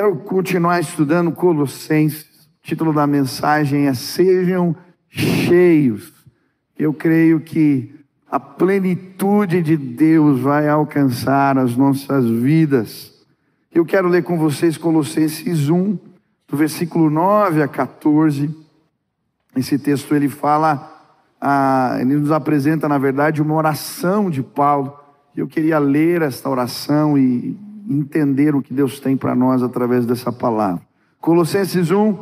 Quero continuar estudando Colossenses. O título da mensagem é Sejam cheios. Eu creio que a plenitude de Deus vai alcançar as nossas vidas. Eu quero ler com vocês Colossenses 1, do versículo 9 a 14. Esse texto ele fala, ele nos apresenta, na verdade, uma oração de Paulo. Eu queria ler esta oração e entender o que Deus tem para nós através dessa palavra. Colossenses 1,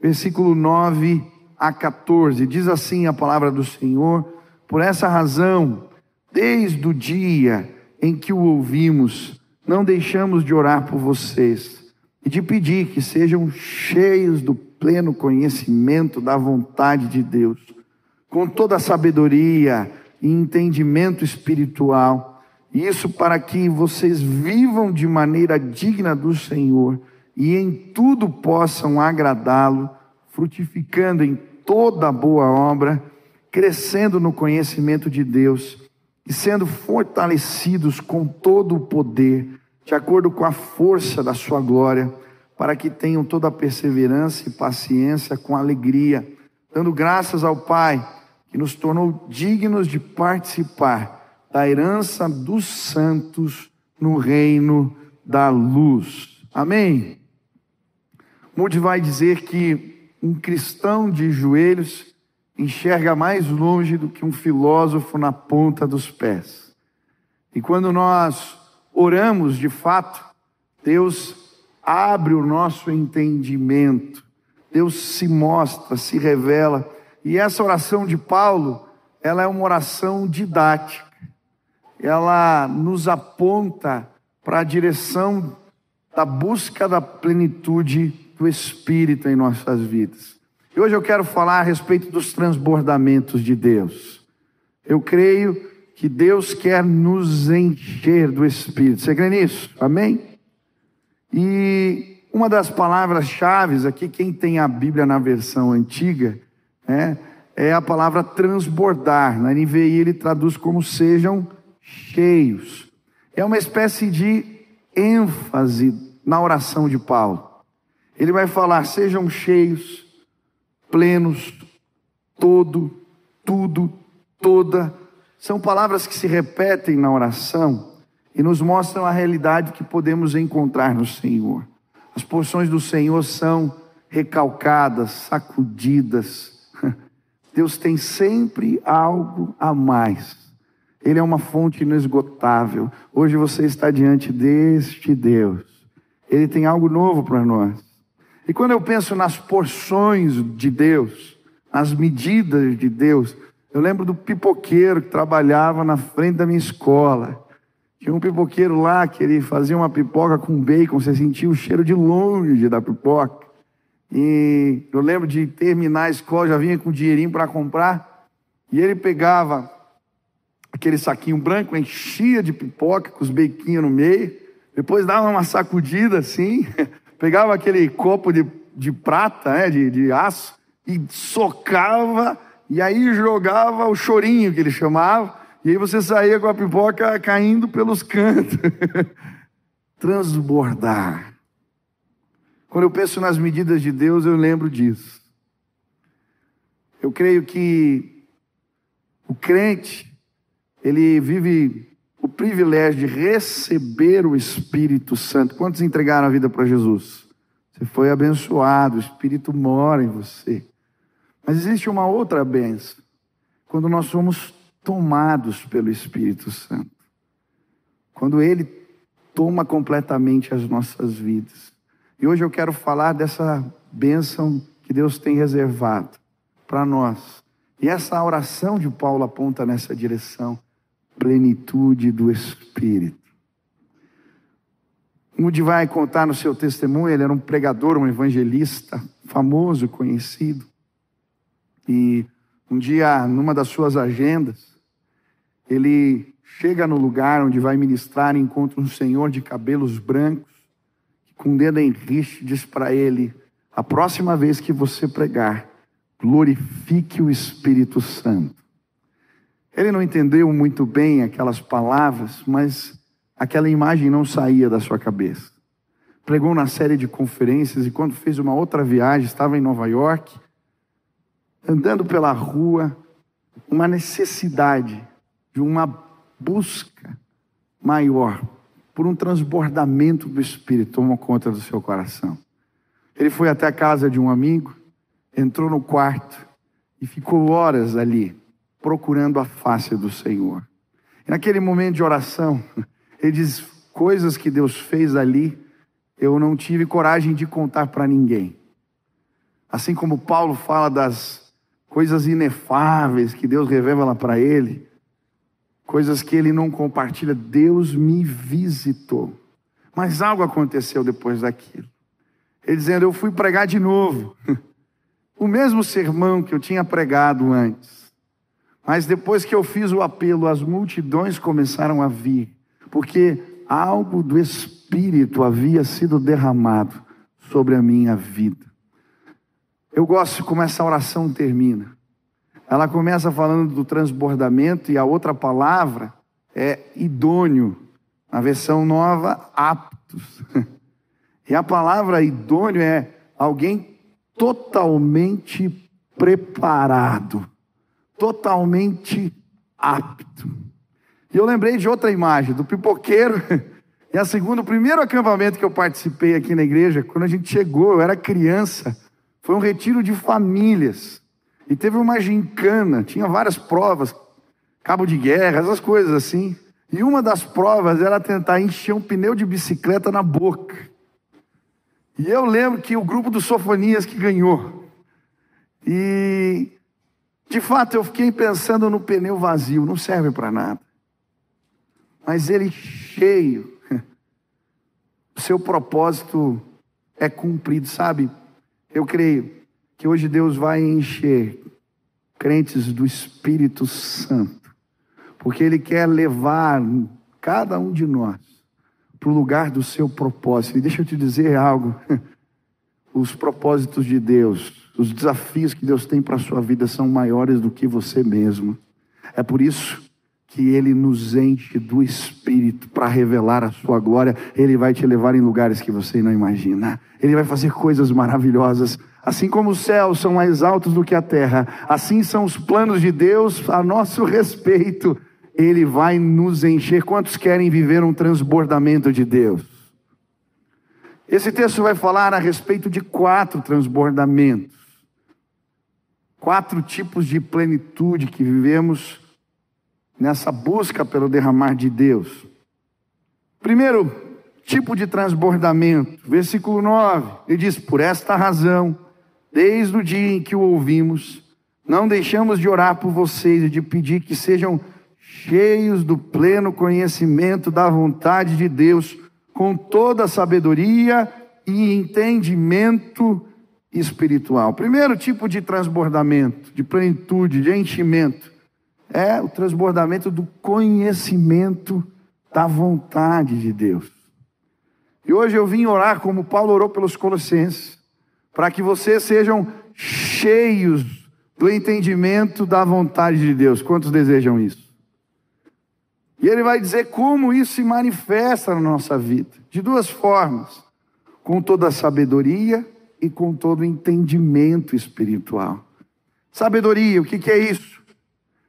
versículo 9 a 14. Diz assim a palavra do Senhor: Por essa razão, desde o dia em que o ouvimos, não deixamos de orar por vocês e de pedir que sejam cheios do pleno conhecimento da vontade de Deus, com toda a sabedoria e entendimento espiritual. Isso para que vocês vivam de maneira digna do Senhor e em tudo possam agradá-lo, frutificando em toda boa obra, crescendo no conhecimento de Deus e sendo fortalecidos com todo o poder, de acordo com a força da sua glória, para que tenham toda a perseverança e paciência com alegria, dando graças ao Pai, que nos tornou dignos de participar da herança dos santos no reino da luz. Amém? Moody vai dizer que um cristão de joelhos enxerga mais longe do que um filósofo na ponta dos pés. E quando nós oramos de fato, Deus abre o nosso entendimento, Deus se mostra, se revela. E essa oração de Paulo, ela é uma oração didática. Ela nos aponta para a direção da busca da plenitude do Espírito em nossas vidas. E hoje eu quero falar a respeito dos transbordamentos de Deus. Eu creio que Deus quer nos encher do Espírito. Você crê nisso? Amém? E uma das palavras-chave aqui, quem tem a Bíblia na versão antiga, né, é a palavra transbordar. Na NVI ele traduz como sejam cheios. É uma espécie de ênfase na oração de Paulo. Ele vai falar: sejam cheios, plenos, todo, tudo, toda. São palavras que se repetem na oração e nos mostram a realidade que podemos encontrar no Senhor. As porções do Senhor são recalcadas, sacudidas. Deus tem sempre algo a mais. Ele é uma fonte inesgotável. Hoje você está diante deste Deus. Ele tem algo novo para nós. E quando eu penso nas porções de Deus, nas medidas de Deus, eu lembro do pipoqueiro que trabalhava na frente da minha escola. Tinha um pipoqueiro lá que ele fazia uma pipoca com bacon, você sentia o cheiro de longe da pipoca. E eu lembro de terminar a escola, já vinha com dinheirinho para comprar, e ele pegava aquele saquinho branco, enchia de pipoca com os bequinhos no meio, depois dava uma sacudida assim, pegava aquele copo de, de prata, né, de, de aço, e socava, e aí jogava o chorinho que ele chamava, e aí você saía com a pipoca caindo pelos cantos. Transbordar. Quando eu penso nas medidas de Deus, eu lembro disso. Eu creio que o crente, ele vive o privilégio de receber o Espírito Santo. Quantos entregaram a vida para Jesus? Você foi abençoado, o Espírito mora em você. Mas existe uma outra benção, quando nós somos tomados pelo Espírito Santo. Quando Ele toma completamente as nossas vidas. E hoje eu quero falar dessa bênção que Deus tem reservado para nós. E essa oração de Paulo aponta nessa direção plenitude do Espírito. Moody vai contar no seu testemunho, ele era um pregador, um evangelista, famoso, conhecido. E um dia, numa das suas agendas, ele chega no lugar onde vai ministrar e encontra um senhor de cabelos brancos, que com o dedo em riste diz para ele: A próxima vez que você pregar, glorifique o Espírito Santo. Ele não entendeu muito bem aquelas palavras, mas aquela imagem não saía da sua cabeça. pregou na série de conferências e quando fez uma outra viagem, estava em Nova York, andando pela rua, uma necessidade de uma busca maior por um transbordamento do Espírito tomou conta do seu coração. Ele foi até a casa de um amigo, entrou no quarto e ficou horas ali, procurando a face do Senhor. E naquele momento de oração, ele diz: coisas que Deus fez ali, eu não tive coragem de contar para ninguém. Assim como Paulo fala das coisas inefáveis que Deus revela para ele, coisas que ele não compartilha, Deus me visitou. Mas algo aconteceu depois daquilo. Ele dizendo: Eu fui pregar de novo. O mesmo sermão que eu tinha pregado antes. Mas depois que eu fiz o apelo, as multidões começaram a vir, porque algo do Espírito havia sido derramado sobre a minha vida. Eu gosto como essa oração termina. Ela começa falando do transbordamento e a outra palavra é idôneo. Na versão nova, aptos. E a palavra idôneo é alguém totalmente preparado, totalmente apto. E eu lembrei de outra imagem, do pipoqueiro. E a segunda, o primeiro acampamento que eu participei aqui na igreja, quando a gente chegou, eu era criança, foi um retiro de famílias. E teve uma gincana, tinha várias provas, cabo de guerra, essas coisas assim. E uma das provas era tentar encher um pneu de bicicleta na boca. E eu lembro que o grupo dos Sofonias que ganhou. E de fato eu fiquei pensando no pneu vazio, não serve para nada. Mas ele cheio, o seu propósito é cumprido, sabe? Eu creio que hoje Deus vai encher crentes do Espírito Santo, porque Ele quer levar cada um de nós para o lugar do seu propósito. E deixa eu te dizer algo: os propósitos de Deus, os desafios que Deus tem para a sua vida são maiores do que você mesmo. É por isso que Ele nos enche do Espírito para revelar a sua glória. Ele vai te levar em lugares que você não imagina. Ele vai fazer coisas maravilhosas. Assim como os céus são mais altos do que a terra, assim são os planos de Deus a nosso respeito. Ele vai nos encher. Quantos querem viver um transbordamento de Deus? Esse texto vai falar a respeito de quatro transbordamentos, quatro tipos de plenitude que vivemos nessa busca pelo derramar de Deus. Primeiro tipo de transbordamento, versículo 9, ele diz: Por esta razão, desde o dia em que o ouvimos, não deixamos de orar por vocês e de pedir que sejam cheios do pleno conhecimento da vontade de Deus, com toda a sabedoria e entendimento espiritual. Primeiro tipo de transbordamento, de plenitude, de enchimento é o transbordamento do conhecimento da vontade de Deus. E hoje eu vim orar como Paulo orou pelos Colossenses, para que vocês sejam cheios do entendimento da vontade de Deus. Quantos desejam isso? E ele vai dizer como isso se manifesta na nossa vida, de duas formas: com toda a sabedoria e com todo entendimento espiritual. Sabedoria, o que, que é isso?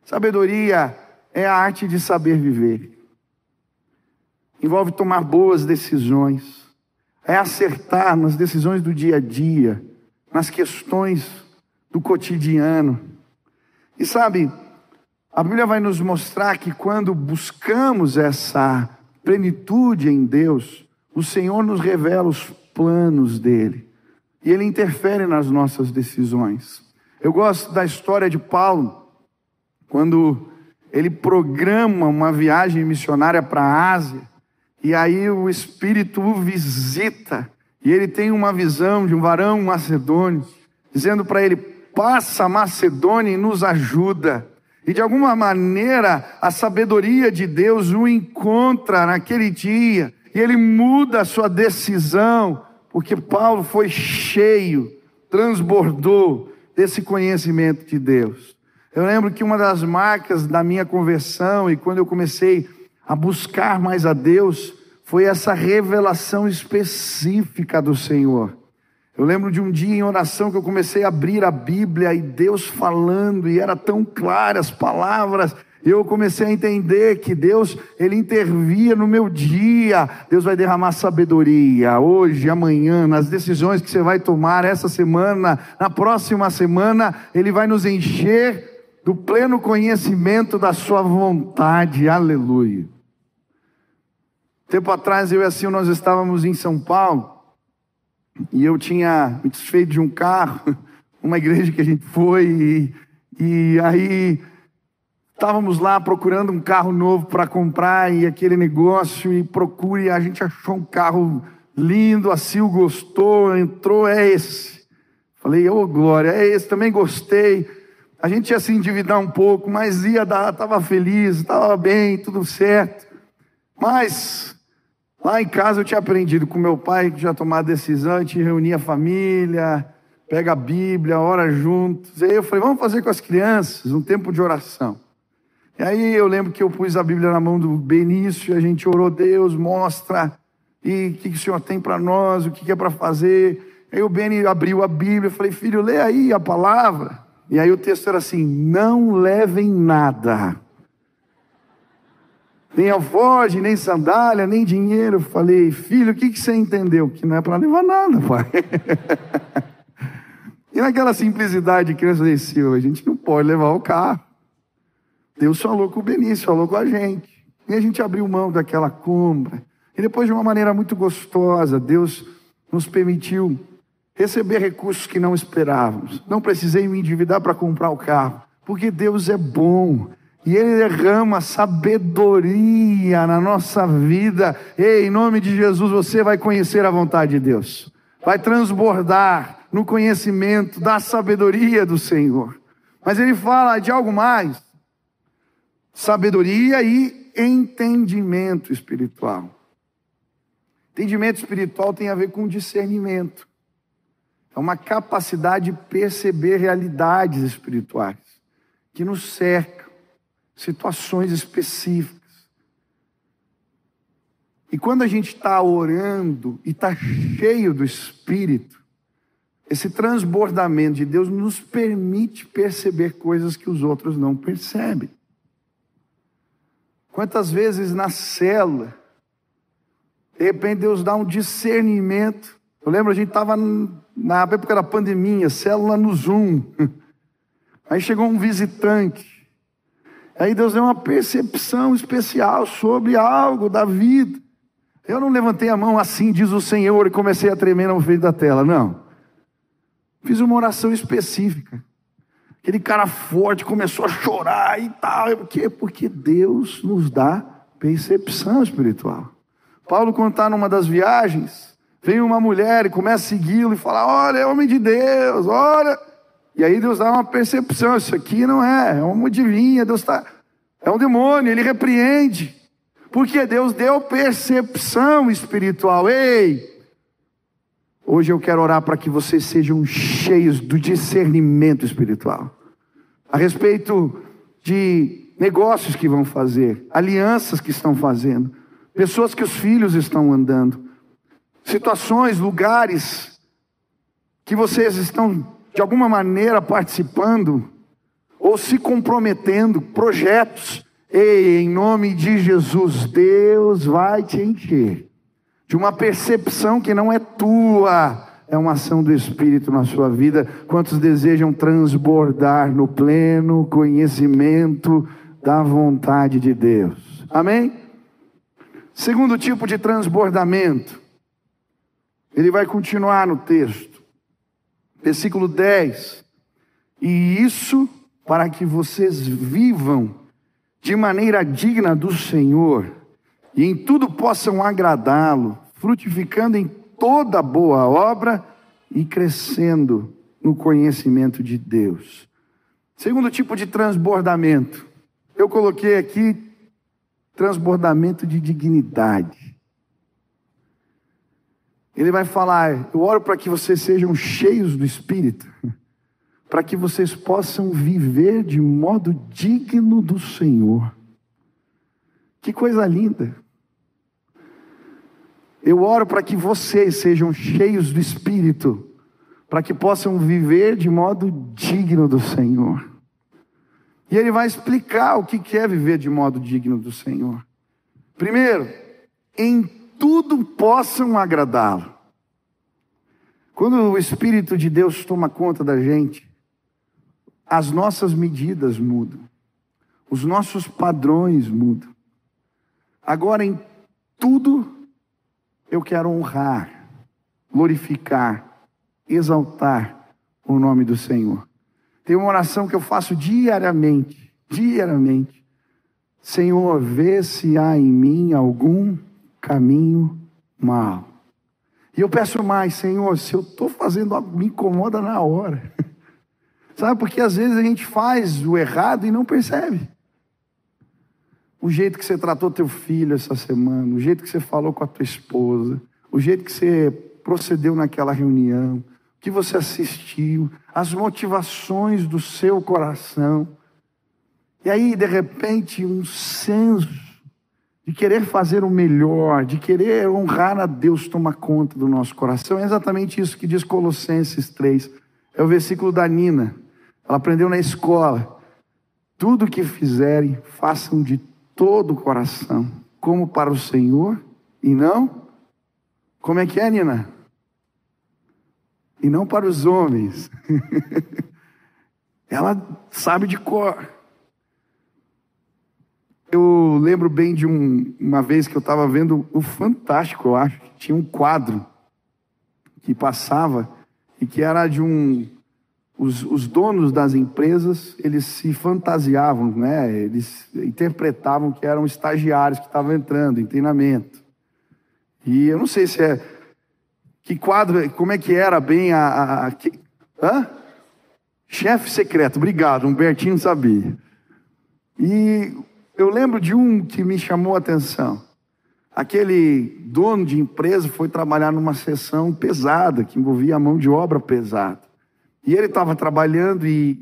Sabedoria é a arte de saber viver. Envolve tomar boas decisões. É acertar nas decisões do dia a dia, nas questões do cotidiano. E sabe, a Bíblia vai nos mostrar que quando buscamos essa plenitude em Deus, o Senhor nos revela os planos dele. E ele interfere nas nossas decisões. Eu gosto da história de Paulo, quando ele programa uma viagem missionária para a Ásia, e aí o Espírito o visita, e ele tem uma visão de um varão macedônio, dizendo para ele: passa Macedônia e nos ajuda. E de alguma maneira a sabedoria de Deus o encontra naquele dia, e ele muda a sua decisão, porque Paulo foi cheio, transbordou desse conhecimento de Deus. Eu lembro que uma das marcas da minha conversão e quando eu comecei a buscar mais a Deus, foi essa revelação específica do Senhor. Eu lembro de um dia em oração que eu comecei a abrir a Bíblia e Deus falando, e era tão claras as palavras, eu comecei a entender que Deus, Ele intervia no meu dia. Deus vai derramar sabedoria hoje, amanhã, nas decisões que você vai tomar essa semana, na próxima semana, Ele vai nos encher do pleno conhecimento da Sua vontade. Aleluia. Tempo atrás, eu e a Sil, nós estávamos em São Paulo, e eu tinha me desfeito de um carro, uma igreja que a gente foi, e, e aí Estávamos lá procurando um carro novo para comprar e aquele negócio e procure, a gente achou um carro lindo, a Sil gostou, entrou, é esse. Falei, ô oh, glória, é esse, também gostei. A gente ia se endividar um pouco, mas ia dar, estava feliz, estava bem, tudo certo. Mas lá em casa eu tinha aprendido com meu pai, que já tomava decisão, a gente reunia a família, pega a Bíblia, ora juntos. Aí eu falei, vamos fazer com as crianças um tempo de oração. E aí eu lembro que eu pus a Bíblia na mão do Benício, a gente orou, Deus, mostra, e o que, que o Senhor tem para nós, o que, que é para fazer. Aí o Beni abriu a Bíblia, eu falei, filho, lê aí a palavra. E aí o texto era assim: não levem nada. Nem alforge, nem sandália, nem dinheiro. Eu falei, filho, o que, que você entendeu? Que não é para levar nada, pai. e naquela simplicidade de criança, eu a gente não pode levar o carro. Deus falou com o Benício, falou com a gente. E a gente abriu mão daquela compra. E depois, de uma maneira muito gostosa, Deus nos permitiu receber recursos que não esperávamos. Não precisei me endividar para comprar o carro, porque Deus é bom. E Ele derrama sabedoria na nossa vida. E em nome de Jesus, você vai conhecer a vontade de Deus. Vai transbordar no conhecimento da sabedoria do Senhor. Mas Ele fala de algo mais sabedoria e entendimento espiritual. Entendimento espiritual tem a ver com discernimento. É uma capacidade de perceber realidades espirituais que nos cercam, situações específicas. E quando a gente está orando e está cheio do Espírito, esse transbordamento de Deus nos permite perceber coisas que os outros não percebem. Quantas vezes na célula, de repente Deus dá um discernimento. Eu lembro, a gente estava na época da pandemia, célula no Zoom. Aí chegou um visitante. Aí Deus deu uma percepção especial sobre algo da vida. Eu não levantei a mão assim, diz o Senhor, e comecei a tremer na frente da tela. Não. Fiz uma oração específica. Aquele cara forte começou a chorar e tal. Por quê? Porque Deus nos dá percepção espiritual. Paulo, quando está numa das viagens, vem uma mulher e começa a segui-lo e fala: Olha, é homem de Deus, olha. E aí Deus dá uma percepção: Isso aqui não é, é uma adivinha, Deus está. É um demônio, ele repreende. Porque Deus deu percepção espiritual. Ei, Hoje eu quero orar para que vocês sejam cheios do discernimento espiritual. A respeito de negócios que vão fazer, alianças que estão fazendo, pessoas que os filhos estão andando, situações, lugares que vocês estão de alguma maneira participando ou se comprometendo, projetos. Ei, em nome de Jesus, Deus vai te encher de uma percepção que não é tua, é uma ação do Espírito na sua vida. Quantos desejam transbordar no pleno conhecimento da vontade de Deus? Amém? Segundo tipo de transbordamento, ele vai continuar no texto, versículo 10. E isso para que vocês vivam de maneira digna do Senhor e em tudo possam agradá-lo, frutificando em toda boa obra e crescendo no conhecimento de Deus. Segundo tipo de transbordamento, eu coloquei aqui transbordamento de dignidade. Ele vai falar: Eu oro para que vocês sejam cheios do Espírito, para que vocês possam viver de modo digno do Senhor. Que coisa linda. Eu oro para que vocês sejam cheios do Espírito, para que possam viver de modo digno do Senhor. E ele vai explicar o que é viver de modo digno do Senhor. Primeiro, em tudo possam agradá-lo. Quando o Espírito de Deus toma conta da gente, as nossas medidas mudam, os nossos padrões mudam. Agora, em tudo, eu quero honrar, glorificar, exaltar o nome do Senhor. Tem uma oração que eu faço diariamente, diariamente. Senhor, vê se há em mim algum caminho mal. E eu peço mais, Senhor, se eu estou fazendo algo, me incomoda na hora. Sabe, porque às vezes a gente faz o errado e não percebe. O jeito que você tratou teu filho essa semana, o jeito que você falou com a tua esposa, o jeito que você procedeu naquela reunião, o que você assistiu, as motivações do seu coração. E aí, de repente, um senso de querer fazer o melhor, de querer honrar a Deus toma conta do nosso coração. É exatamente isso que diz Colossenses 3. É o versículo da Nina. Ela aprendeu na escola. Tudo que fizerem, façam de todo o coração, como para o Senhor e não. Como é que é, Nina? E não para os homens. Ela sabe de cor. Eu lembro bem de um, uma vez que eu estava vendo o Fantástico, eu acho, que tinha um quadro que passava e que era de um. Os, os donos das empresas, eles se fantasiavam, né? eles interpretavam que eram estagiários que estavam entrando em treinamento. E eu não sei se é. Que quadro, como é que era bem a. a, a que, hã? Chefe secreto, obrigado, Humbertinho sabia. E eu lembro de um que me chamou a atenção. Aquele dono de empresa foi trabalhar numa sessão pesada, que envolvia a mão de obra pesada. E ele estava trabalhando e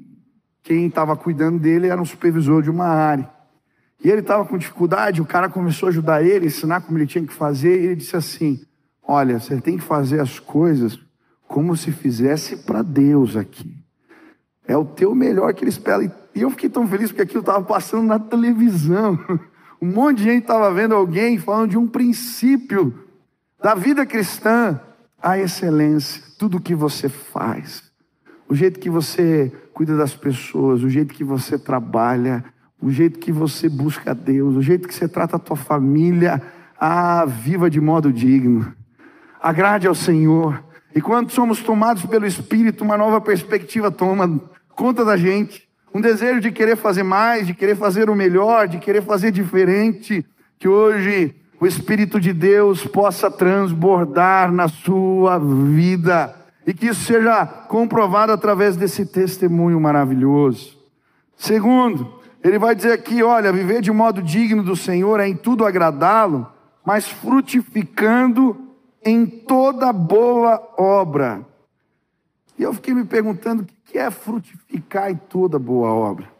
quem estava cuidando dele era um supervisor de uma área. E ele estava com dificuldade, o cara começou a ajudar ele, ensinar como ele tinha que fazer, e ele disse assim: Olha, você tem que fazer as coisas como se fizesse para Deus aqui. É o teu melhor que ele espera. E eu fiquei tão feliz porque aquilo estava passando na televisão. Um monte de gente estava vendo alguém falando de um princípio da vida cristã, a excelência, tudo que você faz, o jeito que você cuida das pessoas, o jeito que você trabalha, o jeito que você busca Deus, o jeito que você trata a tua família, ah, viva de modo digno. Agrade ao Senhor. E quando somos tomados pelo Espírito, uma nova perspectiva toma conta da gente um desejo de querer fazer mais, de querer fazer o melhor, de querer fazer diferente, que hoje o Espírito de Deus possa transbordar na sua vida e que isso seja comprovado através desse testemunho maravilhoso. Segundo, ele vai dizer aqui: olha, viver de modo digno do Senhor é em tudo agradá-lo, mas frutificando em toda boa obra. E eu fiquei me perguntando: que é frutificar em toda boa obra.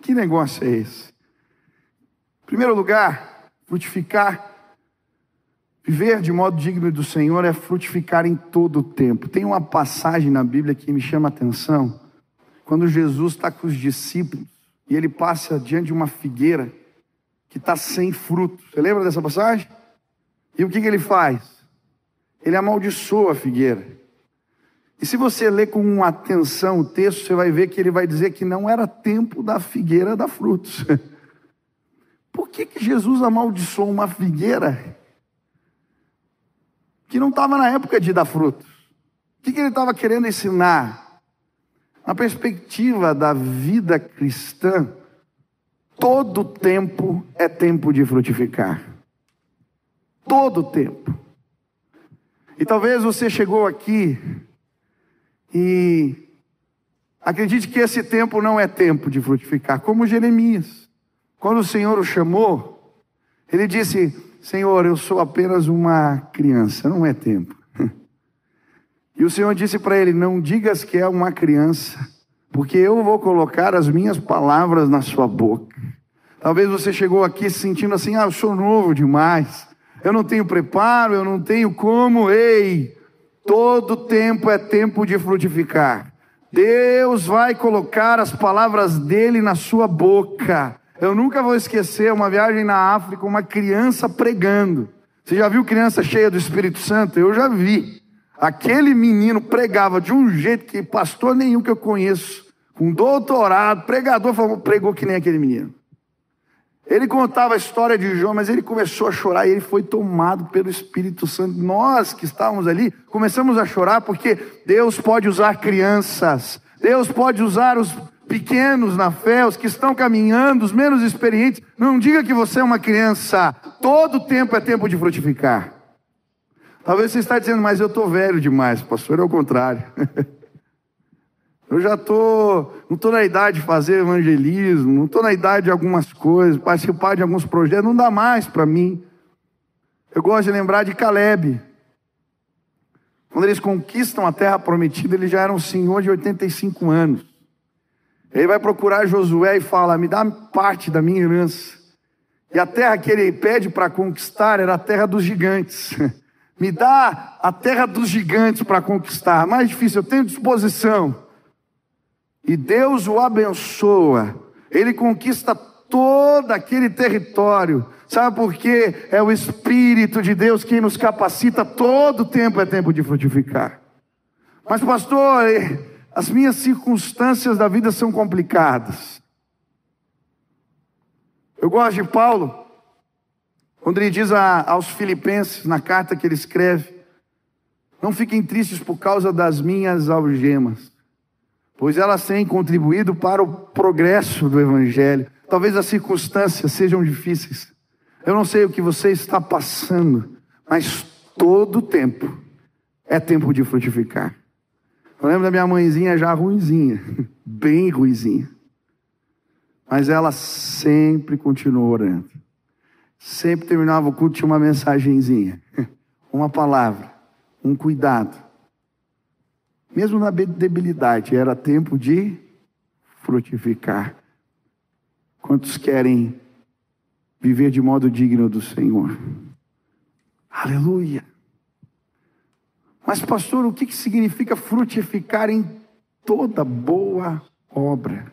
Que negócio é esse? Em primeiro lugar, frutificar, viver de modo digno do Senhor é frutificar em todo o tempo. Tem uma passagem na Bíblia que me chama a atenção, quando Jesus está com os discípulos e ele passa diante de uma figueira que está sem fruto. Você lembra dessa passagem? E o que, que ele faz? Ele amaldiçoa a figueira. E se você ler com atenção o texto, você vai ver que ele vai dizer que não era tempo da figueira dar frutos. Por que, que Jesus amaldiçoou uma figueira que não estava na época de dar frutos? O que, que ele estava querendo ensinar? Na perspectiva da vida cristã, todo tempo é tempo de frutificar. Todo tempo. E talvez você chegou aqui e acredite que esse tempo não é tempo de frutificar, como Jeremias. Quando o Senhor o chamou, ele disse: Senhor, eu sou apenas uma criança, não é tempo. E o Senhor disse para ele: Não digas que é uma criança, porque eu vou colocar as minhas palavras na sua boca. Talvez você chegou aqui se sentindo assim: Ah, eu sou novo demais. eu não tenho preparo, eu não tenho como. Ei, todo tempo é tempo de frutificar. Deus vai colocar as palavras dele na sua boca. Eu nunca vou esquecer uma viagem na África, uma criança pregando. Você já viu criança cheia do Espírito Santo? Eu já vi. Aquele menino pregava de um jeito que pastor nenhum que eu conheço, com doutorado, pregador, pregou que nem aquele menino. Ele contava a história de João, mas ele começou a chorar e ele foi tomado pelo Espírito Santo. Nós que estávamos ali começamos a chorar porque Deus pode usar crianças, Deus pode usar os pequenos na fé, os que estão caminhando, os menos experientes. Não diga que você é uma criança, todo tempo é tempo de frutificar. Talvez você está dizendo, mas eu estou velho demais, pastor, é o contrário. Eu já estou, não estou na idade de fazer evangelismo, não estou na idade de algumas coisas, participar de alguns projetos, não dá mais para mim. Eu gosto de lembrar de Caleb. Quando eles conquistam a terra prometida, ele já era um senhor de 85 anos. Ele vai procurar Josué e fala: Me dá parte da minha herança. E a terra que ele pede para conquistar era a terra dos gigantes. Me dá a terra dos gigantes para conquistar. Mais difícil, eu tenho disposição. E Deus o abençoa. Ele conquista todo aquele território. Sabe por quê? É o Espírito de Deus quem nos capacita. Todo tempo é tempo de frutificar. Mas, pastor, as minhas circunstâncias da vida são complicadas. Eu gosto de Paulo, quando ele diz a, aos Filipenses, na carta que ele escreve: Não fiquem tristes por causa das minhas algemas, pois elas têm contribuído para o progresso do Evangelho. Talvez as circunstâncias sejam difíceis. Eu não sei o que você está passando, mas todo tempo é tempo de frutificar. Eu lembro da minha mãezinha já ruizinha, bem ruizinha. Mas ela sempre continuou orando. Sempre terminava o culto, tinha uma mensagenzinha, uma palavra, um cuidado. Mesmo na debilidade, era tempo de frutificar. Quantos querem viver de modo digno do Senhor? Aleluia. Mas, pastor, o que significa frutificar em toda boa obra?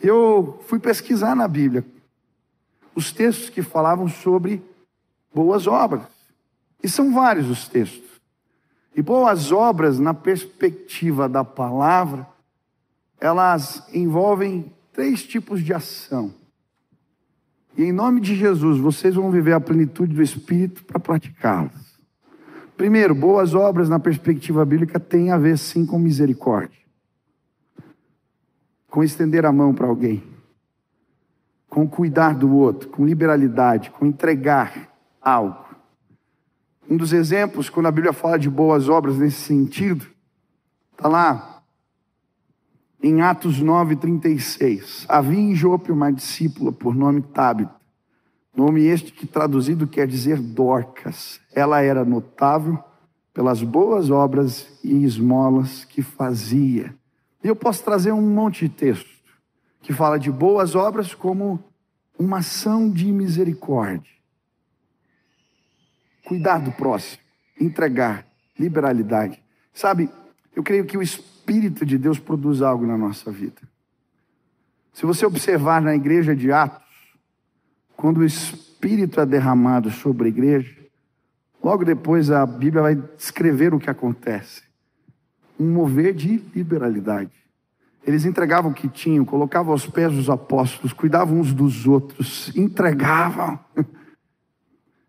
Eu fui pesquisar na Bíblia os textos que falavam sobre boas obras. E são vários os textos. E boas obras, na perspectiva da palavra, elas envolvem três tipos de ação. E em nome de Jesus, vocês vão viver a plenitude do Espírito para praticá-las. Primeiro, boas obras na perspectiva bíblica têm a ver sim com misericórdia, com estender a mão para alguém, com cuidar do outro, com liberalidade, com entregar algo. Um dos exemplos, quando a Bíblia fala de boas obras nesse sentido, está lá em Atos 9,36. Havia em Jope uma discípula por nome Tabita, Nome este que traduzido quer dizer Dorcas. Ela era notável pelas boas obras e esmolas que fazia. E eu posso trazer um monte de texto que fala de boas obras como uma ação de misericórdia. Cuidar do próximo, entregar, liberalidade. Sabe, eu creio que o Espírito de Deus produz algo na nossa vida. Se você observar na igreja de Atos, quando o Espírito é derramado sobre a igreja, logo depois a Bíblia vai descrever o que acontece. Um mover de liberalidade. Eles entregavam o que tinham, colocavam aos pés dos apóstolos, cuidavam uns dos outros, entregavam.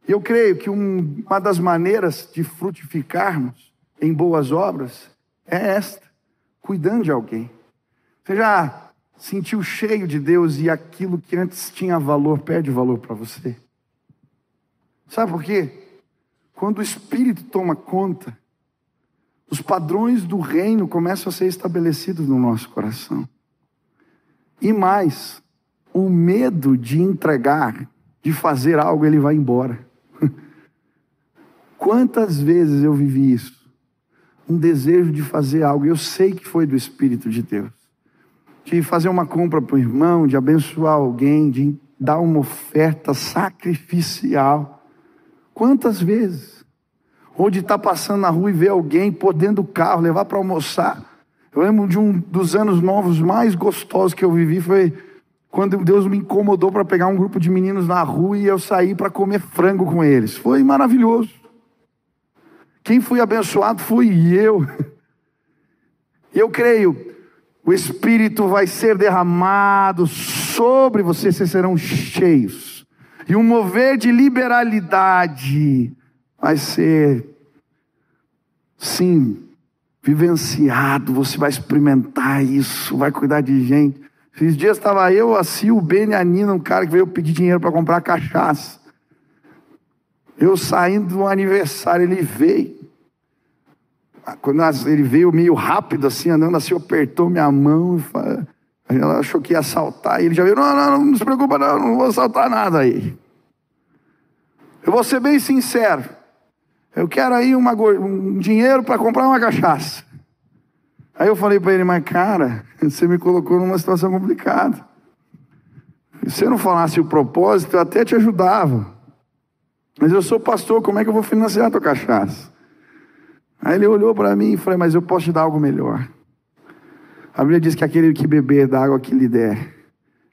Eu creio que uma das maneiras de frutificarmos em boas obras é esta: cuidando de alguém. Você já sentiu cheio de Deus e aquilo que antes tinha valor perde valor para você. Sabe por quê? Quando o Espírito toma conta, os padrões do reino começam a ser estabelecidos no nosso coração. E mais, o medo de entregar, de fazer algo, ele vai embora. Quantas vezes eu vivi isso? Um desejo de fazer algo, eu sei que foi do Espírito de Deus de fazer uma compra para o irmão, de abençoar alguém, de dar uma oferta sacrificial. Quantas vezes? Ou de estar passando na rua e ver alguém pôr dentro do carro, levar para almoçar. Eu lembro de um dos anos novos mais gostosos que eu vivi foi quando Deus me incomodou para pegar um grupo de meninos na rua e eu sair para comer frango com eles. Foi maravilhoso. Quem foi abençoado fui eu. Eu creio, o Espírito vai ser derramado sobre vocês, vocês serão cheios. E um mover de liberalidade vai ser, sim, vivenciado. Você vai experimentar isso, vai cuidar de gente. Esses dias estava eu, a Sil, o Beni, a Nina, um cara que veio pedir dinheiro para comprar cachaça. Eu saindo do aniversário, ele veio. Quando ele veio meio rápido, assim, andando assim, apertou minha mão. Ela achou que ia assaltar. E ele já veio: não, não, não se preocupa, não, não vou assaltar nada aí. Eu vou ser bem sincero. Eu quero aí uma, um dinheiro para comprar uma cachaça. Aí eu falei para ele, mas cara, você me colocou numa situação complicada. Se você não falasse o propósito, eu até te ajudava. Mas eu sou pastor, como é que eu vou financiar a tua cachaça? Aí ele olhou para mim e falou, mas eu posso te dar algo melhor. A Bíblia diz que aquele que beber da água que lhe der,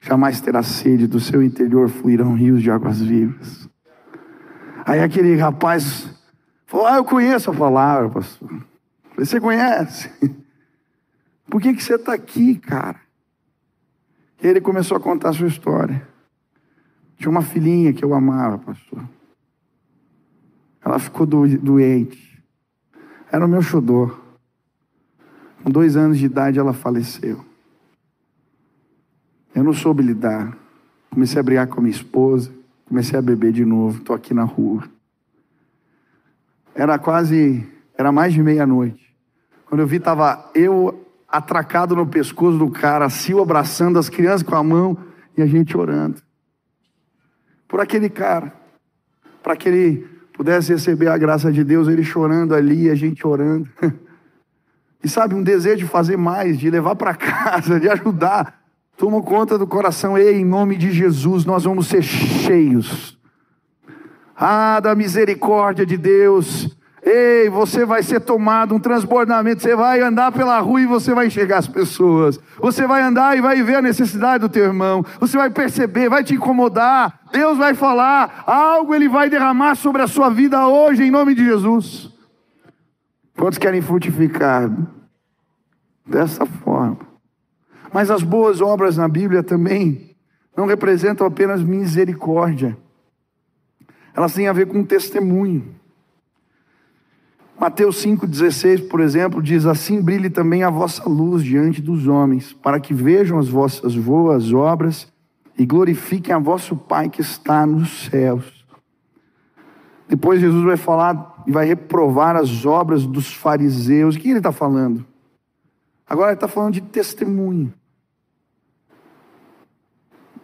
jamais terá sede, do seu interior fluirão rios de águas vivas. Aí aquele rapaz falou, ah, eu conheço a palavra, pastor. Você conhece? Por que, que você está aqui, cara? E ele começou a contar a sua história. Tinha uma filhinha que eu amava, pastor. Ela ficou doente. Era o meu xodó. Com dois anos de idade ela faleceu. Eu não soube lidar. Comecei a brigar com a minha esposa. Comecei a beber de novo. Estou aqui na rua. Era quase, era mais de meia-noite. Quando eu vi, estava eu, atracado no pescoço do cara, Sil abraçando as crianças com a mão e a gente orando. Por aquele cara, para que ele pudesse receber a graça de Deus, ele chorando ali, a gente orando. E sabe, um desejo de fazer mais, de levar para casa, de ajudar. Toma conta do coração, ei, em nome de Jesus, nós vamos ser cheios. Ah, da misericórdia de Deus, Ei, você vai ser tomado um transbordamento. Você vai andar pela rua e você vai enxergar as pessoas. Você vai andar e vai ver a necessidade do teu irmão. Você vai perceber, vai te incomodar. Deus vai falar, algo Ele vai derramar sobre a sua vida hoje, em nome de Jesus. Quantos querem frutificar dessa forma? Mas as boas obras na Bíblia também não representam apenas misericórdia, elas têm a ver com testemunho. Mateus 5,16, por exemplo, diz: Assim brilhe também a vossa luz diante dos homens, para que vejam as vossas boas obras e glorifiquem a vosso Pai que está nos céus. Depois Jesus vai falar e vai reprovar as obras dos fariseus. O que ele está falando? Agora ele está falando de testemunho.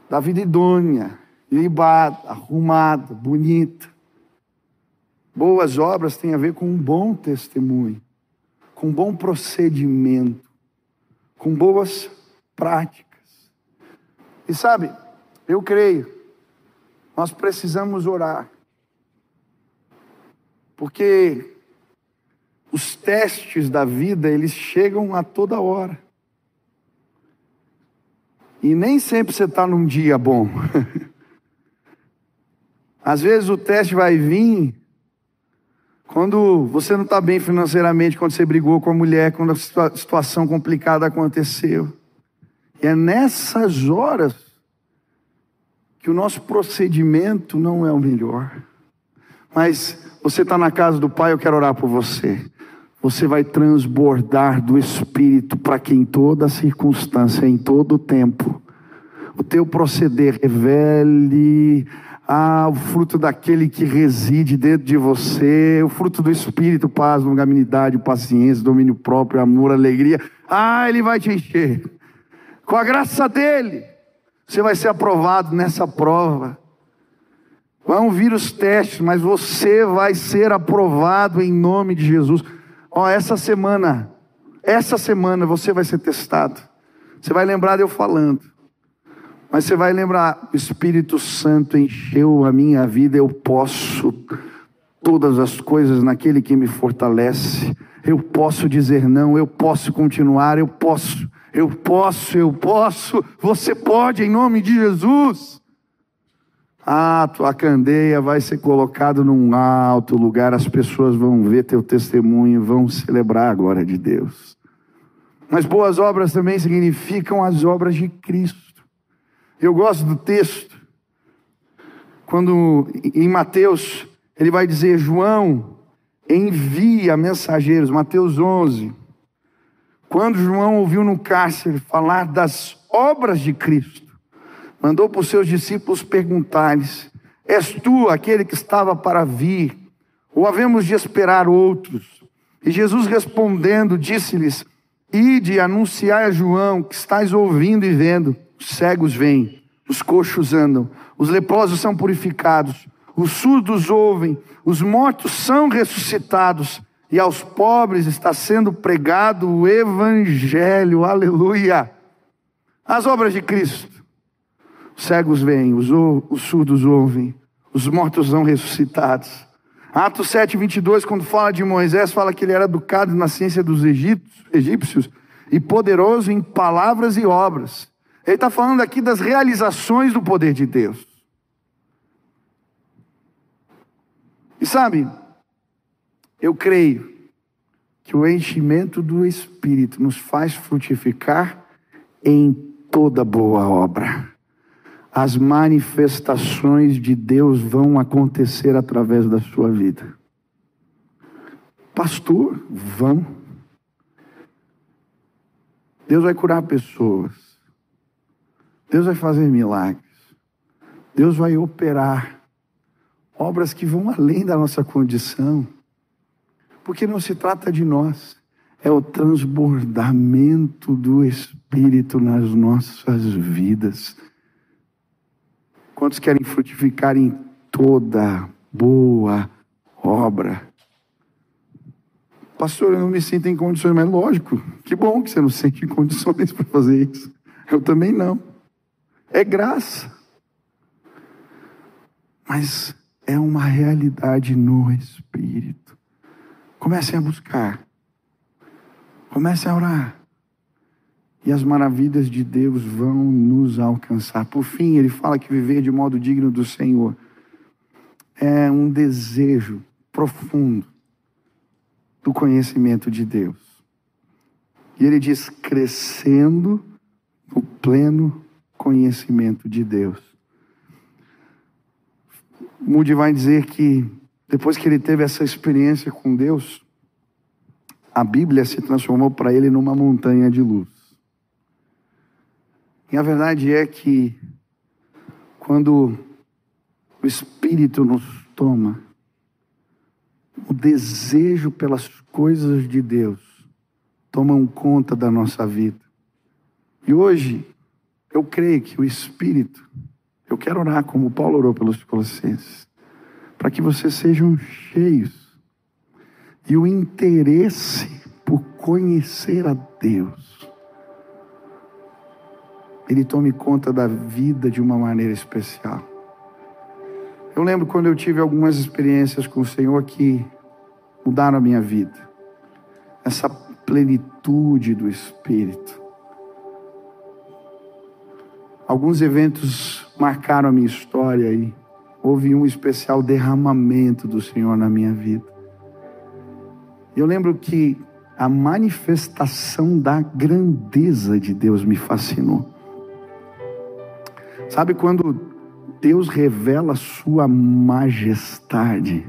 Da vida idônea, libada, arrumada, bonita. Boas obras têm a ver com um bom testemunho, com um bom procedimento, com boas práticas. E sabe, eu creio, nós precisamos orar, porque os testes da vida, eles chegam a toda hora. E nem sempre você está num dia bom. Às vezes o teste vai vir quando você não está bem financeiramente, quando você brigou com a mulher, quando a situação complicada aconteceu. E é nessas horas que o nosso procedimento não é o melhor. Mas você está na casa do Pai, eu quero orar por você. Você vai transbordar do Espírito para que em toda circunstância, em todo tempo, o teu proceder revele ah, o fruto daquele que reside dentro de você, o fruto do Espírito, paz, longanimidade, paciência, domínio próprio, amor, alegria. Ah, ele vai te encher. Com a graça dele, você vai ser aprovado nessa prova. Vão vir os testes, mas você vai ser aprovado em nome de Jesus. Ó, oh, essa semana, essa semana você vai ser testado. Você vai lembrar de eu falando. Mas você vai lembrar, o Espírito Santo encheu a minha vida, eu posso todas as coisas naquele que me fortalece. Eu posso dizer não, eu posso continuar, eu posso, eu posso, eu posso. Você pode em nome de Jesus. Ah, tua candeia vai ser colocada num alto lugar, as pessoas vão ver teu testemunho, vão celebrar a glória de Deus. Mas boas obras também significam as obras de Cristo. Eu gosto do texto, quando em Mateus ele vai dizer: João envia mensageiros, Mateus 11. Quando João ouviu no cárcere falar das obras de Cristo, mandou para os seus discípulos perguntar-lhes: És tu aquele que estava para vir? Ou havemos de esperar outros? E Jesus respondendo, disse-lhes: Ide anunciai a João que estáis ouvindo e vendo. Os cegos vêm, os coxos andam, os leprosos são purificados, os surdos ouvem, os mortos são ressuscitados, e aos pobres está sendo pregado o Evangelho, aleluia. As obras de Cristo. Os cegos vêm, os, os surdos ouvem, os mortos são ressuscitados. Atos 7, 22, quando fala de Moisés, fala que ele era educado na ciência dos egípcios e poderoso em palavras e obras. Ele está falando aqui das realizações do poder de Deus. E sabe, eu creio que o enchimento do Espírito nos faz frutificar em toda boa obra. As manifestações de Deus vão acontecer através da sua vida. Pastor, vão. Deus vai curar pessoas. Deus vai fazer milagres. Deus vai operar obras que vão além da nossa condição. Porque não se trata de nós, é o transbordamento do Espírito nas nossas vidas. Quantos querem frutificar em toda boa obra? Pastor, eu não me sinto em condições, mas lógico, que bom que você não se sente em condições para fazer isso. Eu também não. É graça. Mas é uma realidade no Espírito. Comecem a buscar. Comecem a orar. E as maravilhas de Deus vão nos alcançar. Por fim, ele fala que viver de modo digno do Senhor é um desejo profundo do conhecimento de Deus. E ele diz: crescendo no pleno conhecimento de Deus. Moody vai dizer que depois que ele teve essa experiência com Deus, a Bíblia se transformou para ele numa montanha de luz. E a verdade é que quando o Espírito nos toma, o desejo pelas coisas de Deus tomam conta da nossa vida. E hoje, eu creio que o Espírito, eu quero orar como Paulo orou pelos Colossenses, para que vocês sejam cheios e o interesse por conhecer a Deus, ele tome conta da vida de uma maneira especial. Eu lembro quando eu tive algumas experiências com o Senhor que mudaram a minha vida. Essa plenitude do Espírito. Alguns eventos marcaram a minha história e houve um especial derramamento do Senhor na minha vida. Eu lembro que a manifestação da grandeza de Deus me fascinou. Sabe quando Deus revela sua majestade.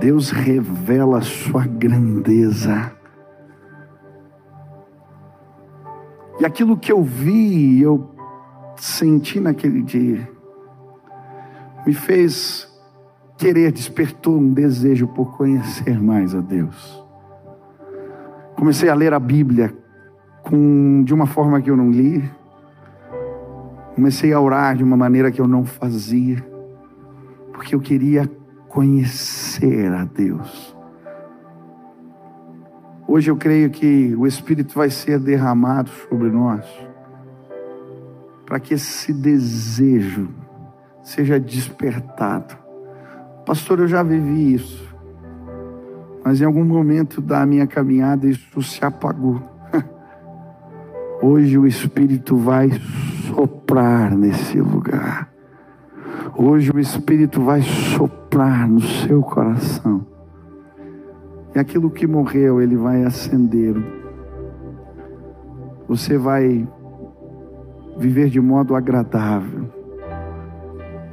Deus revela sua grandeza. E aquilo que eu vi, eu senti naquele dia, me fez querer, despertou um desejo por conhecer mais a Deus. Comecei a ler a Bíblia com, de uma forma que eu não li, Comecei a orar de uma maneira que eu não fazia, porque eu queria conhecer a Deus. Hoje eu creio que o Espírito vai ser derramado sobre nós, para que esse desejo seja despertado Pastor, eu já vivi isso. Mas em algum momento da minha caminhada isso se apagou. Hoje o Espírito vai soprar nesse lugar. Hoje o Espírito vai soprar no seu coração. E aquilo que morreu, ele vai acender. Você vai viver de modo agradável.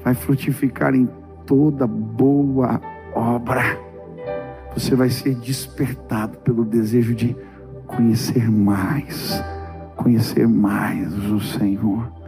Vai frutificar em toda boa obra. Você vai ser despertado pelo desejo de conhecer mais, conhecer mais o Senhor.